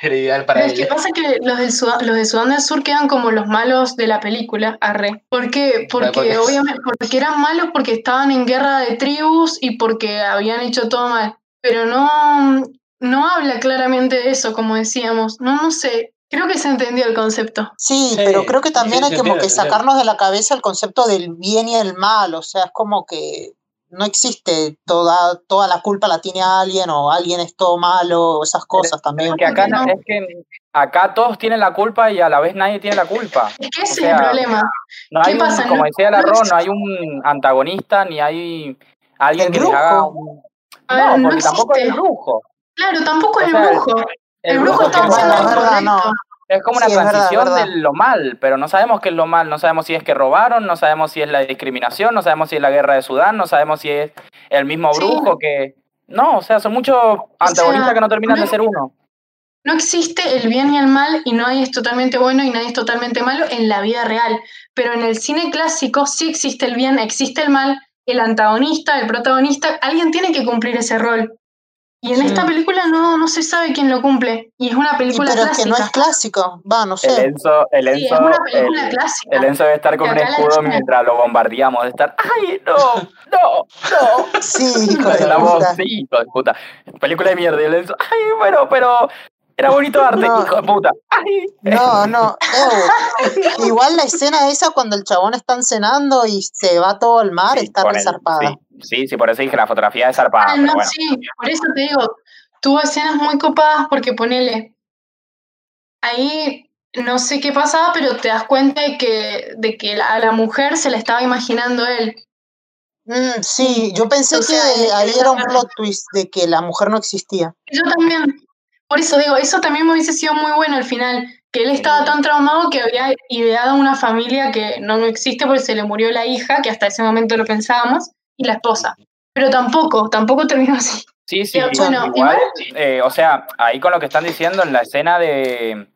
Era ideal para Pero es que ella. pasa que los, del Sudán, los de Sudán del Sur quedan como los malos de la película, arre. ¿Por qué? Porque ¿por qué? obviamente porque eran malos porque estaban en guerra de tribus y porque habían hecho todo mal. Pero no, no habla claramente de eso, como decíamos. No, no sé. Creo que se entendió el concepto. Sí, Sí, pero creo que también sí, hay como que sacarnos de la cabeza el concepto del bien y el mal, o sea, es como que no existe toda, toda la culpa la tiene alguien o alguien es todo malo, esas cosas también. Es que acá, no- es que acá todos tienen la culpa y a la vez nadie tiene la culpa. Es que O ese sea, es el problema. No ¿Qué hay un- pasa? como decía el no arroz, es- no hay un antagonista ni hay alguien El que haga un... A ver, No, porque tampoco es el brujo. Claro, tampoco O es el sea, brujo. El, brujo es está como- haciendo es lo verdad, no. correcto. Es como una Sí, es verdad, transición verdad. de lo mal, pero no sabemos qué es lo mal, no sabemos si es que robaron, no sabemos si es la discriminación, no sabemos si es la guerra de Sudán, no sabemos si es el mismo Sí. brujo que... No, o sea, son muchos antagonistas que no terminan de ser uno. No existe el bien y el mal y nadie es totalmente bueno y nadie es totalmente malo en la vida real. Pero en el cine clásico sí existe el bien, existe el mal, el antagonista, el protagonista, alguien tiene que cumplir ese rol. Y en Sí. esta película no, no se sabe quién lo cumple. Y es una Y película pero es que clásica. no es clásico, va, no El sé. Enzo, el Sí, es Enzo, una película el- clásica. el Enzo debe estar con un escudo mientras lo bombardeamos, de estar, ¡ay, no, no, no! Sí, hijo de La voz, puta. sí, hijo de puta. Película de mierda. Y el Enzo, ay, bueno, pero era bonito arte, No. hijo de puta. Ay. No, no, ew. Igual la escena esa cuando el chabón está cenando y se va todo al mar Sí, está el- resarpada. Sí, sí, sí, por eso dije la fotografía es zarpada, Ah, no, bueno. sí, por eso te digo, tuvo escenas muy copadas porque ponele, ahí no sé qué pasaba, pero te das cuenta de que, de que la- a la mujer se la estaba imaginando él. Mm, sí, yo pensé O sea, que ahí era un plot twist de que la mujer no existía. Yo también, por eso digo, eso también me hubiese sido muy bueno al final, que él estaba tan traumado que había ideado una familia que no existe porque se le murió la hija, que hasta ese momento lo pensábamos, y la esposa. Pero tampoco, tampoco terminó así. Sí, sí, Pero bueno, igual, eh, o sea, ahí con lo que están diciendo en la escena de,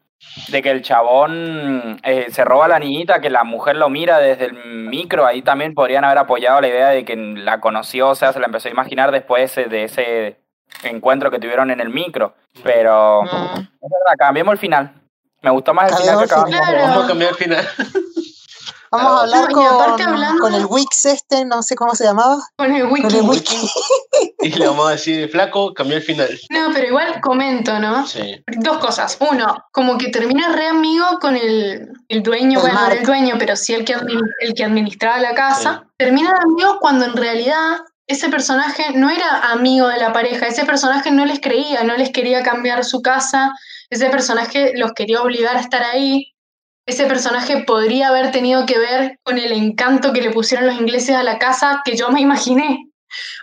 de que el chabón eh, se roba a la niñita, que la mujer lo mira desde el micro, ahí también podrían haber apoyado la idea de que la conoció, o sea, se la empezó a imaginar después eh, de ese encuentro que tuvieron en el micro. Pero, Mm, es verdad, cambiemos el final. Me gustó más el final que acabamos. Vamos a cambiar el final. Vamos a hablar No, con, hablando- con el Wix este, no sé cómo se llamaba. Con el wiki. Con el wiki. Y le vamos a decir, flaco, cambió el final. No, pero igual comento, ¿no? Sí. Dos cosas. Uno, como que termina re amigo con el, el dueño, El bueno, no Mark. el dueño, pero sí el que, el que administraba la casa. Terminan amigos cuando en realidad ese personaje no era amigo de la pareja, ese personaje no les creía, no les quería cambiar su casa, ese personaje los quería obligar a estar ahí. Ese personaje podría haber tenido que ver con el encanto que le pusieron los ingleses a la casa que yo me imaginé.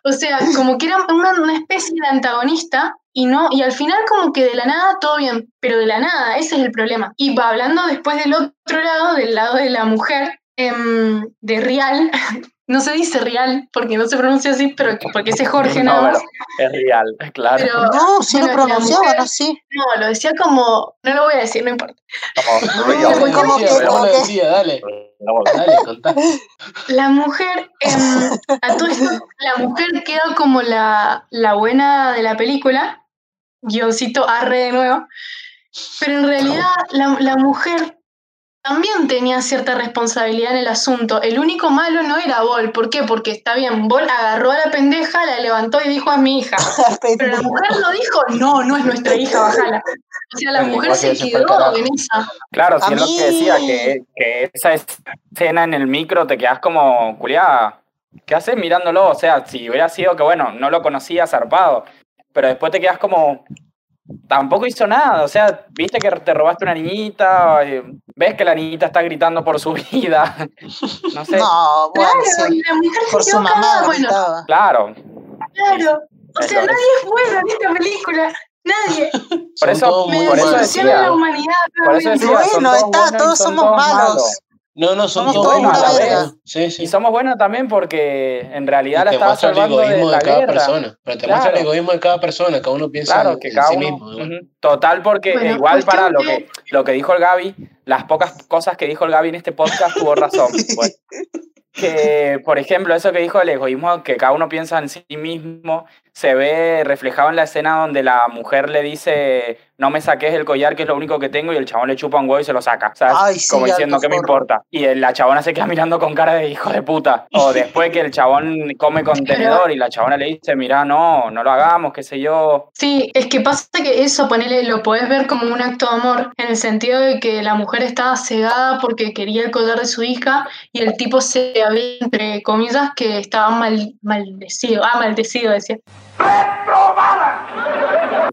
O sea, como que era una, una especie de antagonista y no, y al final como que de la nada todo bien, pero de la nada, ese es el problema. Y va hablando después del otro lado, del lado de la mujer, em, de Real, no se dice Real porque no se pronuncia así, pero porque ese es Jorge No, nada más. es real, claro. Pero No, sí lo pronunciaban así. no, lo decía como, no lo voy a decir, no importa. Como- dale. La mujer, em, a todo esto, la mujer queda como la, la buena de la película, guioncito arre de nuevo, pero en realidad la, la mujer también tenía cierta responsabilidad en el asunto. El único malo no era Bol, ¿por qué? Porque está bien, Bol agarró a la pendeja, la levantó y dijo a mi hija, pero la mujer no dijo, no, no es nuestra hija, bájala. O sea, la mujer se quedó en esa. Claro, A si es lo mí- que decía, que, que esa escena en el micro te quedas como, culiada, ¿qué haces mirándolo? O sea, si hubiera sido que, bueno, no lo conocía zarpado, pero después te quedas como, tampoco hizo nada, o sea, viste que te robaste una niñita, eh, ves que la niñita está gritando por su vida, no sé, No, bueno, Claro, sí. y la mujer Por se su mamá bueno, claro, Claro. O Es sea, nadie es bueno en esta película. Nadie. por Son eso, por eso decía, la humanidad. por eso realmente. decía, Bueno, está, todos somos todos malos. malos. No, no, son Somos malos. a la. Sí, sí. Y somos buenos también porque en realidad Y la el salvando de egoísmo de, la cada guerra. persona. Pero te muestra el Claro. egoísmo de cada persona. Cada uno piensa Claro, en, que en cada sí uno. mismo. Total, porque Bueno, igual para lo que- que, lo que dijo el Gaby, las pocas cosas que dijo el Gaby en este podcast tuvo razón. pues. Que, por ejemplo, eso que dijo el egoísmo, que cada uno piensa en sí mismo, se ve reflejado en la escena donde la mujer le dice, no me saques el collar, que es lo único que tengo, y el chabón le chupa un huevo y se lo saca. ¿sabes? Ay, sí, Como diciendo, ¿qué me importa? Y la chabona se queda mirando con cara de hijo de puta. O después que el chabón come con tenedor y la chabona le dice, mira, no, no lo hagamos, qué sé yo. Sí, es que pasa que eso, ponele, lo podés ver como un acto de amor, en el sentido de que la mujer estaba cegada porque quería el collar de su hija y el tipo se había, entre comillas, que estaba mal, maldecido. Ah, maldecido, decía.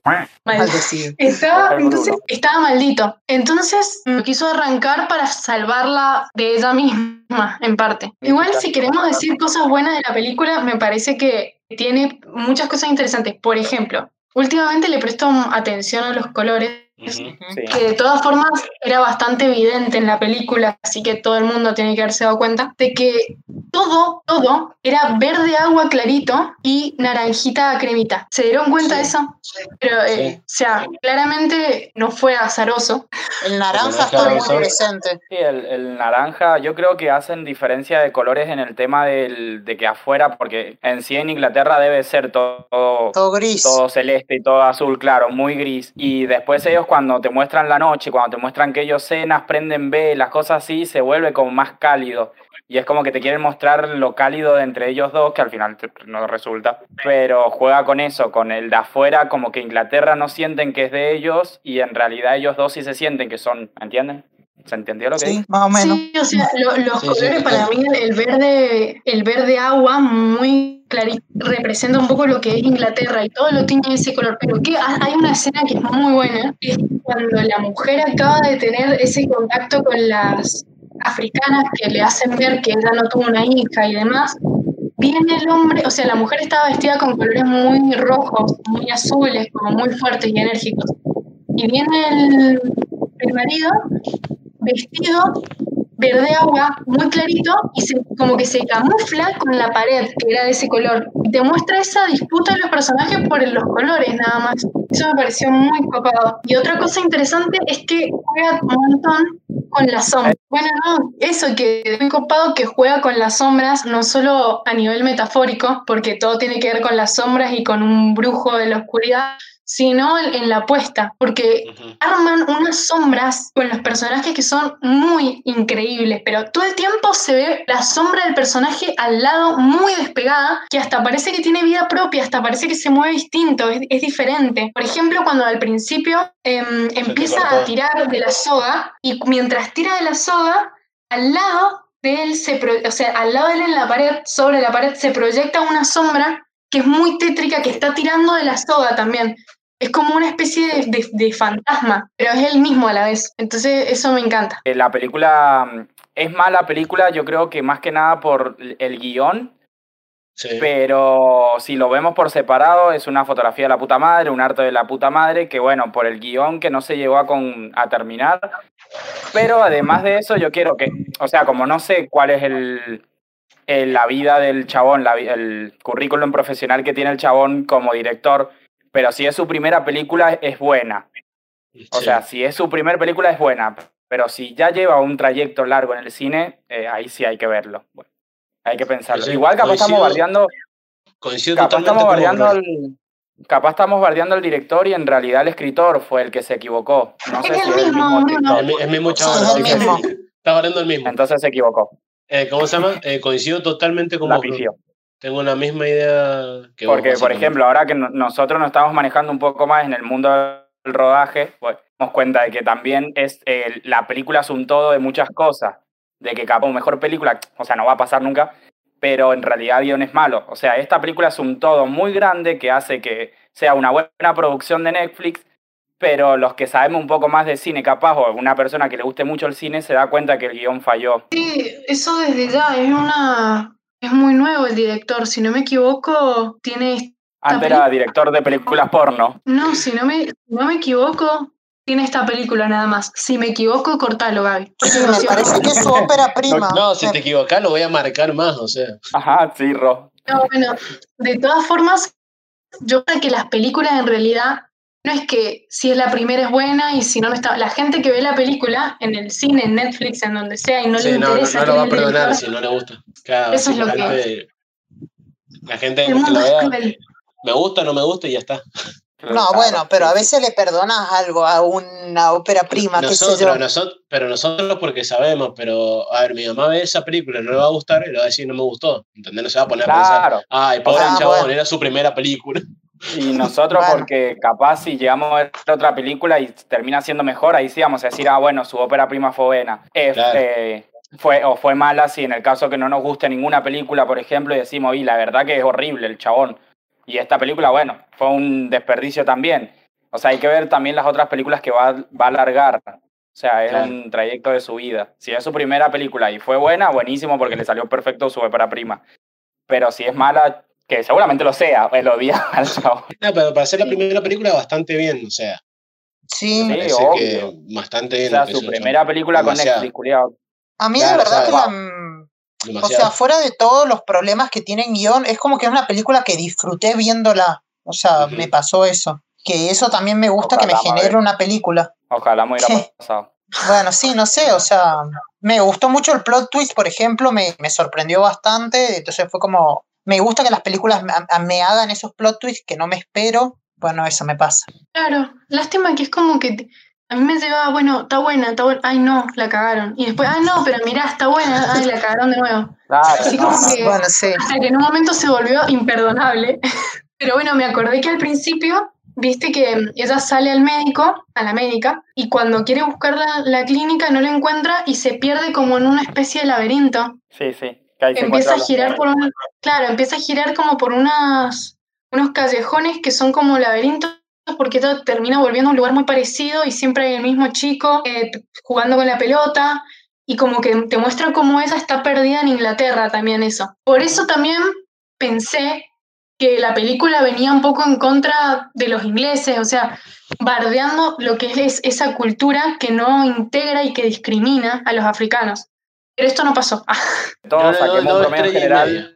Mal- Maldecido. Estaba, entonces, estaba maldito. Entonces lo quiso arrancar para salvarla de ella misma, en parte. Igual, si queremos decir cosas buenas de la película, me parece que tiene muchas cosas interesantes. Por ejemplo, últimamente le presto atención a los colores. Sí. Que de todas formas era bastante evidente en la película, así que todo el mundo tiene que haberse dado cuenta de que todo, todo era verde agua clarito y naranjita cremita. ¿Se dieron cuenta de Sí. eso? Pero, eh, o sea, claramente no fue azaroso. El naranja está muy presente. Sí, el, el naranja, yo creo que hacen diferencia de colores en el tema del, de que afuera, porque en sí en Inglaterra debe ser todo, Todo gris. todo celeste y todo azul, claro, muy gris. Y después ellos cuando te muestran la noche, cuando te muestran que ellos cenas, prenden velas, cosas así, se vuelve como más cálido. Y es como que te quieren mostrar lo cálido de entre ellos dos, que al final no resulta. Pero juega con eso, con el de afuera, como que Inglaterra no sienten que es de ellos y en realidad ellos dos sí se sienten que son, ¿entienden? ¿Se entendió lo que Sí, más o menos. Sí, o sea, lo- los Sí, sí, colores para total. mí, el verde, el verde agua muy clarito, representa un poco lo que es Inglaterra y todo lo tiene ese color. Pero que ha- hay una escena que es muy buena, que es cuando la mujer acaba de tener ese contacto con las africanas que le hacen ver que ella no tuvo una hija y demás. Viene el hombre, o sea, la mujer estaba vestida con colores muy rojos, muy azules, como muy fuertes y enérgicos. Y viene el, el marido vestido verde agua, muy clarito, y se, como que se camufla con la pared, que era de ese color. Y te muestra esa disputa de los personajes por los colores, nada más. Eso me pareció muy copado. Y otra cosa interesante es que juega un montón con las sombras. Bueno, no, eso que es muy copado que juega con las sombras, no solo a nivel metafórico, porque todo tiene que ver con las sombras y con un brujo de la oscuridad, sino en, en la puesta, porque arman unas sombras con los personajes que son muy increíbles, pero todo el tiempo se ve la sombra del personaje al lado muy despegada, que hasta parece que tiene vida propia, hasta parece que se mueve distinto, es, es diferente. Por ejemplo, cuando al principio em, empieza a tirar de la soga y mientras tira de la soga, al lado de él, se o sea, al lado de él en la pared, sobre la pared, se proyecta una sombra que es muy tétrica, que está tirando de la soga también. Es como una especie de, de- de fantasma, pero es él mismo a la vez. Entonces, eso me encanta. Eh, La película mm, es mala película, yo creo que más que nada por el guion, Sí. pero si lo vemos por separado es una fotografía de la puta madre, un arte de la puta madre, que bueno, por el guion que no se llegó a, con, a terminar. Pero además de eso, yo quiero que, o sea, como no sé cuál es el, el- la vida del chabón, la el currículum profesional que tiene el chabón como director, pero si es su primera película es buena. O Sí. sea, si es su primera película es buena, pero si ya lleva un trayecto largo en el cine, eh, ahí sí hay que verlo. Bueno, hay que pensarlo. Sí, Igual capaz estamos bardeando, Coincido capaz totalmente estamos con bardeando al, capaz estamos bardeando al director y en realidad el escritor fue el que se equivocó. No sé Es si el es el mismo. El, mi- el mismo chaval. Está barriendo el mismo. Entonces se equivocó. Eh, ¿Cómo se llama? Eh, coincido totalmente con La vos. Tengo la misma idea que vos, Porque, por ejemplo, ahora que no- nosotros nos estamos manejando un poco más en el mundo del rodaje, pues nos cuenta de que también es eh, la película es un todo de muchas cosas. De que capaz mejor película, o sea, no va a pasar nunca, pero en realidad el guion es malo. O sea, esta película es un todo muy grande que hace que sea una buena producción de Netflix, pero los que sabemos un poco más de cine, capaz, o una persona que le guste mucho el cine, se da cuenta que el guion falló. Sí, eso desde ya es una. Es muy nuevo el director. Si no me equivoco, tiene. Antes era director de películas porno. No, si no me, si no me equivoco, tiene esta película nada más. Si me equivoco, cortalo, Gaby. Sí, me parece que es su ópera prima. No, si te equivocas lo voy a marcar más, o sea. Ajá, sí, Ro. No, bueno, de todas formas, yo creo que las películas en realidad no es que si es la primera es buena y si no, no está. La gente que ve la película en el cine, en Netflix, en donde sea, y no Sí, le no, interesa no lo va a perdonar director, si no le gusta. Claro, Eso es lo que- La gente el que mundo la es vea, cruel. me gusta, no me gusta y ya está. No, bueno, pero a veces le perdonas algo a una ópera prima, qué sé yo. Nosotros, nosotros, pero nosotros porque sabemos, pero a ver, mi mamá ve esa película, no le va a gustar y le va a decir no me gustó. ¿Entendés? No se va a poner a pensar, Claro. ay, pobre Ah, chabón, bueno. era su primera película. Y nosotros, Bueno. porque capaz si llegamos a ver otra película y termina siendo mejor, ahí sí vamos a decir, ah, bueno, su ópera prima fue buena. Claro. eh, fue, o fue mala si en el caso que no nos guste ninguna película, por ejemplo, y decimos, y la verdad que es horrible el chabón. Y esta película, bueno, fue un desperdicio también. O sea, hay que ver también las otras películas que va, va a alargar. O sea, es Claro. un trayecto de su vida. Si es su primera película y fue buena, buenísimo porque le salió perfecto su ópera prima. Pero si es mala, que seguramente lo sea, odia al chabón. No, pero para hacer la primera película bastante bien, o sea, Sí, Sí, parece obvio. que bastante O bien. sea, lo que su primera película con. Netflix, culiao. a mí Claro, de verdad o que sea, la, O sea, fuera de todos los problemas que tiene en guion, es como que es una película que disfruté viéndola. O sea, me pasó eso. Que eso también me gusta que me genere madre. una película. Ojalá me hubiera Sí. pasado. Bueno, sí, no sé, o sea, me gustó mucho el plot twist, por ejemplo, me, me sorprendió bastante. Entonces fue como, me gusta que las películas me, hagan esos plot twists que no me espero. Bueno, eso me pasa. Claro, lástima que es como que te- a mí me llevaba, bueno, está buena, está buena, ay no, la cagaron. Y después, ah no, pero mirá, está buena, ay, la cagaron de nuevo. Claro, Así no. como que, Bueno, sí. hasta que en un momento se volvió imperdonable. Pero bueno, me acordé que al principio, viste que ella sale al médico, a la médica, y cuando quiere buscar la, la clínica no la encuentra y se pierde como en una especie de laberinto. Sí, sí. Que empieza a girar por un, claro, empieza a girar como por unas, unos callejones que son como laberintos porque esto termina volviendo a un lugar muy parecido y siempre hay el mismo chico eh, jugando con la pelota y como que te muestra cómo ella está perdida en Inglaterra también eso. Por eso también pensé que la película venía un poco en contra de los ingleses, o sea, bardeando lo que es esa cultura que no integra y que discrimina a los africanos. Pero esto no pasó. Yo Todos saquemos un promedio general. media.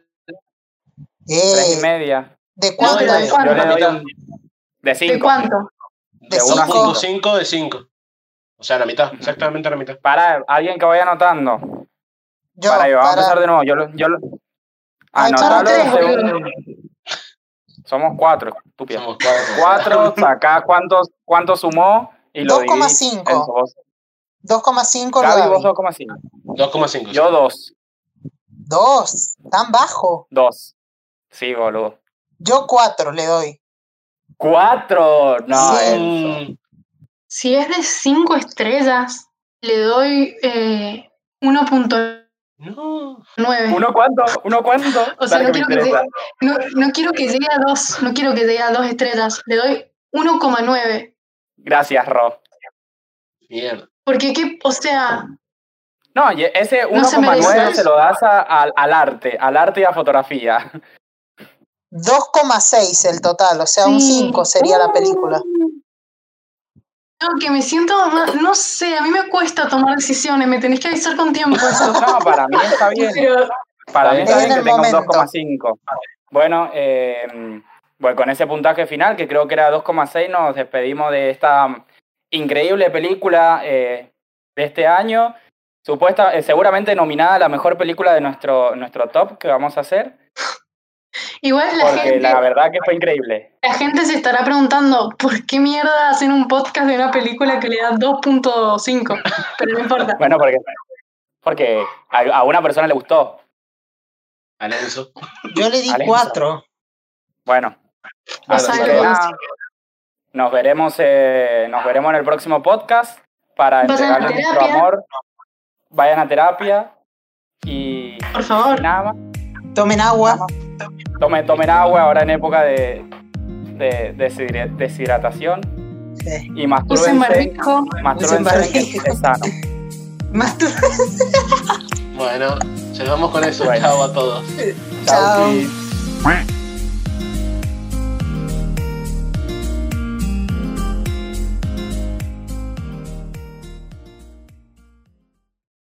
Tres y Eh, media. ¿De cuánto? ¿de Yo cuánto? le doy mitad. un. De ¿De cinco. cuánto? De de uno a cinco. Punto cinco de 5. O sea, la mitad, exactamente la mitad. Para, alguien que vaya anotando. Yo, para ahí, vamos a empezar de nuevo. Yo lo. Yo anotalo tres, según, Somos cuatro, estúpido. Somos cuatro. Cuatro, sacá cuántos, cuánto sumó y lo dividís 2,5. En vos. 2,5 Gaby, vos Gaby. 2,5. 2,5. Yo dos. Dos, tan bajo. Dos. Sí, boludo. Yo 4 le doy. Cuatro. No, Sí. Si es de 5 estrellas, le doy eh, 1.9. No. ¿Uno cuánto? ¿Uno cuánto? O sea, no quiero que, llegue, no, no quiero que llegue a 2, no quiero que llegue a 2 estrellas, le doy 1,9. Gracias, Ro. Mierda. Porque, ¿qué? o sea, No, ese No se merece 1,9 eso. se lo das a- al- al arte, al arte y a fotografía. 2,6 el total, o sea, un Sí. 5 sería la película. no, que me siento, no, no sé, a mí me cuesta tomar decisiones, me tenés que avisar con tiempo eso. No, para mí está bien. Pero, Para mí Es está en bien que tenga un momento. 2,5. Bueno, eh, bueno, con ese puntaje final, que creo que era 2,6, nos despedimos de esta increíble película eh, de este año. Supuesta, eh, seguramente nominada a la mejor película de nuestro, nuestro top que vamos a hacer. igual la Porque gente, la verdad que fue increíble. la gente se estará preguntando, ¿por qué mierda hacen un podcast de una película que le da 2.5? Pero no importa. Bueno, porque, porque a, a una persona le gustó. Alonso. Yo le di Alexa. 4. Bueno, No así nos veremos, eh, nos veremos en el próximo podcast para entregarles nuestro amor. Vayan a terapia y, Por y favor. nada más. Tomen agua. Tomen, tomen agua ahora en época de, de, deshidra- deshidratación Sí. y Usen mastúrbense. barbijo. Mastúrbense, que barbijo. es sano. Más tú- Bueno, vamos con eso. Bueno. Chao a todos. Chao. Chis.